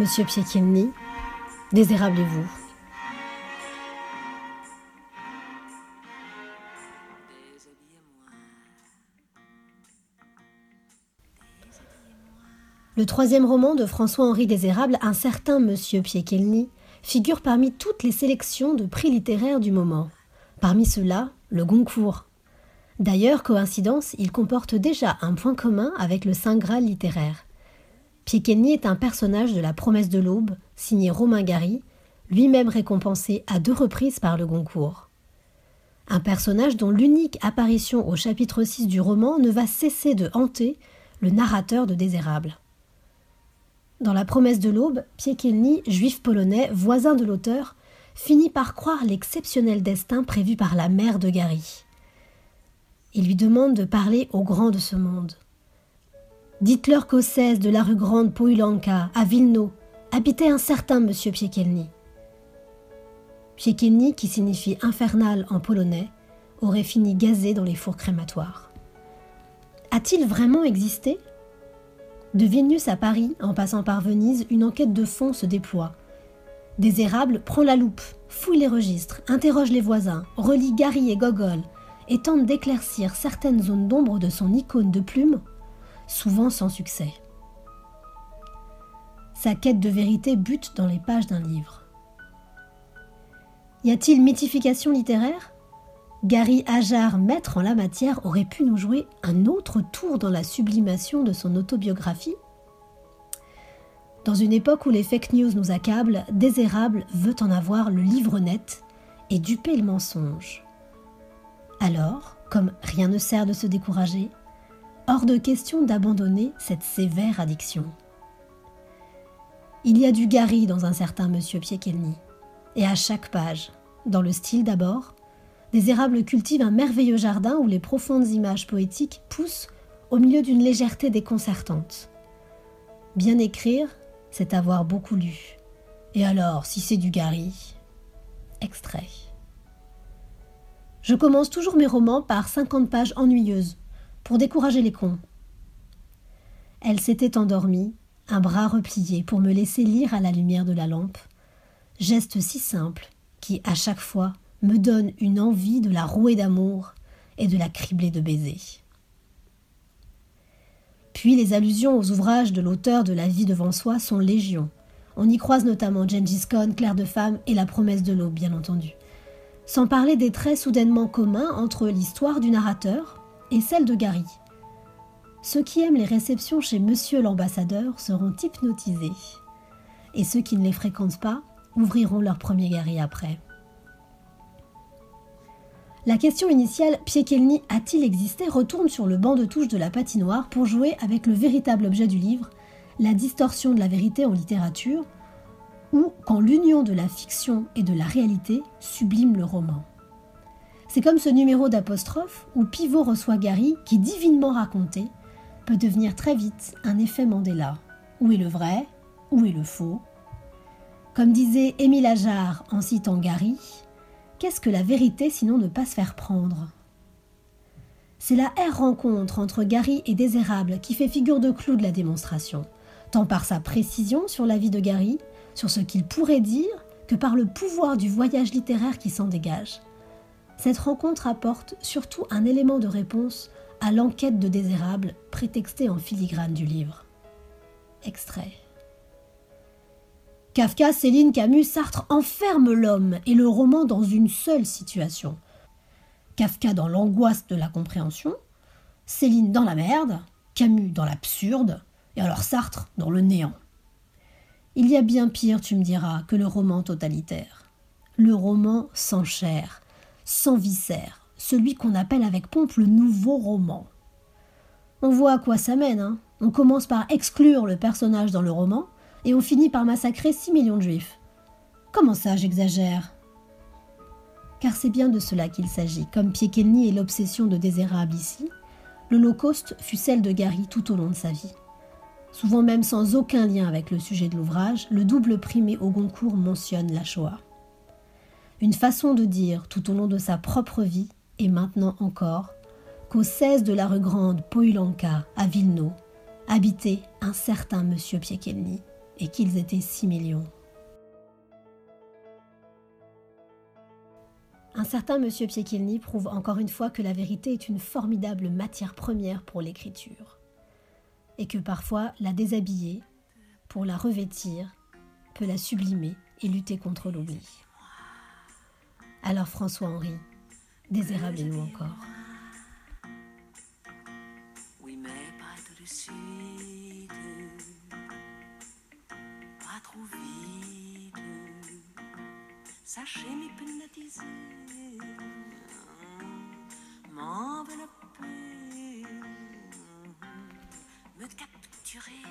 Monsieur Piekielny, désérable-vous Le troisième roman de François-Henri Désérable, Un certain Monsieur Piekielny, figure parmi toutes les sélections de prix littéraires du moment. Parmi ceux-là, le Goncourt. D'ailleurs, coïncidence, il comporte déjà un point commun avec le Saint Graal littéraire. Piekielny est un personnage de La promesse de l'aube, signé Romain Gary, lui-même récompensé à deux reprises par le Goncourt. Un personnage dont l'unique apparition au chapitre 6 du roman ne va cesser de hanter le narrateur de Désérable. Dans La promesse de l'aube, Piekielny, juif polonais, voisin de l'auteur, finit par croire l'exceptionnel destin prévu par la mère de Gary. Il lui demande de parler aux grands de ce monde. Dites-leur qu'au 16 de la rue Grande Pouilanka, à Vilno, habitait un certain monsieur Piekielny. Piekielny, qui signifie infernal en polonais, aurait fini gazé dans les fours crématoires. A-t-il vraiment existé? De Vilnius à Paris, en passant par Venise, une enquête de fond se déploie. Désérable prend la loupe, fouille les registres, interroge les voisins, relie Gary et Gogol et tente d'éclaircir certaines zones d'ombre de son icône de plume, souvent sans succès. Sa quête de vérité bute dans les pages d'un livre. Y a-t-il mythification littéraire? Gary Ajar, maître en la matière, aurait pu nous jouer un autre tour dans la sublimation de son autobiographie? Dans une époque où les fake news nous accablent, Désérable veut en avoir le livre net et duper le mensonge. Alors, comme rien ne sert de se décourager, hors de question d'abandonner cette sévère addiction. Il y a du Gary dans un certain Monsieur Piekielny, et à chaque page, dans le style d'abord, des érables cultivent un merveilleux jardin où les profondes images poétiques poussent au milieu d'une légèreté déconcertante. Bien écrire, c'est avoir beaucoup lu. Et alors, si c'est du Gary? Extrait. Je commence toujours mes romans par 50 pages ennuyeuses, pour décourager les cons. Elle s'était endormie, un bras replié pour me laisser lire à la lumière de la lampe. Geste si simple qui, à chaque fois, me donne une envie de la rouer d'amour et de la cribler de baisers. Puis les allusions aux ouvrages de l'auteur de La vie devant soi sont légion. On y croise notamment Gengis Khan, Claire de femme et La promesse de l'aube, bien entendu. Sans parler des traits soudainement communs entre l'histoire du narrateur et celle de Gary. Ceux qui aiment les réceptions chez Monsieur l'ambassadeur seront hypnotisés. Et ceux qui ne les fréquentent pas ouvriront leur premier Gary après. La question initiale Piekielny a-t-il existé retourne sur le banc de touche de la patinoire pour jouer avec le véritable objet du livre, la distorsion de la vérité en littérature, ou quand l'union de la fiction et de la réalité sublime le roman. C'est comme ce numéro d'apostrophe où Pivot reçoit Gary qui, divinement raconté, peut devenir très vite un effet Mandela. Où est le vrai? Où est le faux? Comme disait Émile Ajar en citant Gary, Qu'est-ce que la vérité sinon ne pas se faire prendre? C'est la R rencontre entre Gary et Désérable qui fait figure de clou de la démonstration, tant par sa précision sur la vie de Gary, sur ce qu'il pourrait dire, que par le pouvoir du voyage littéraire qui s'en dégage. Cette rencontre apporte surtout un élément de réponse à l'enquête de Désérable prétextée en filigrane du livre. Extrait. Kafka, Céline, Camus, Sartre enferment l'homme et le roman dans une seule situation. Kafka dans l'angoisse de la compréhension, Céline dans la merde, Camus dans l'absurde, et alors Sartre dans le néant. Il y a bien pire, tu me diras, que le roman totalitaire. Le roman sans sans viscère, celui qu'on appelle avec pompe le nouveau roman. On voit à quoi ça mène. Hein on commence par exclure le personnage dans le roman, et on finit par massacrer 6 millions de juifs. Comment ça, j'exagère? Car c'est bien de cela qu'il s'agit. Comme Piekelny est l'obsession de Désérable ici, l'Holocauste fut celle de Gary tout au long de sa vie. Souvent même sans aucun lien avec le sujet de l'ouvrage, le double primé au Goncourt mentionne la Shoah. Une façon de dire tout au long de sa propre vie, et maintenant encore, qu'au 16 de la rue Grande, Poilanka, à Vilno, habitait un certain monsieur Piekelny, et qu'ils étaient six millions. Un certain Monsieur Piekilny prouve encore une fois que la vérité est une formidable matière première pour l'écriture, et que parfois la déshabiller, pour la revêtir, peut la sublimer et lutter contre l'oubli. Alors François-Henri, désirable-nous encore? Oui, mais pas tout de suite, pas trop vite. Sachez m'hypnotiser, m'envelopper, me capturer.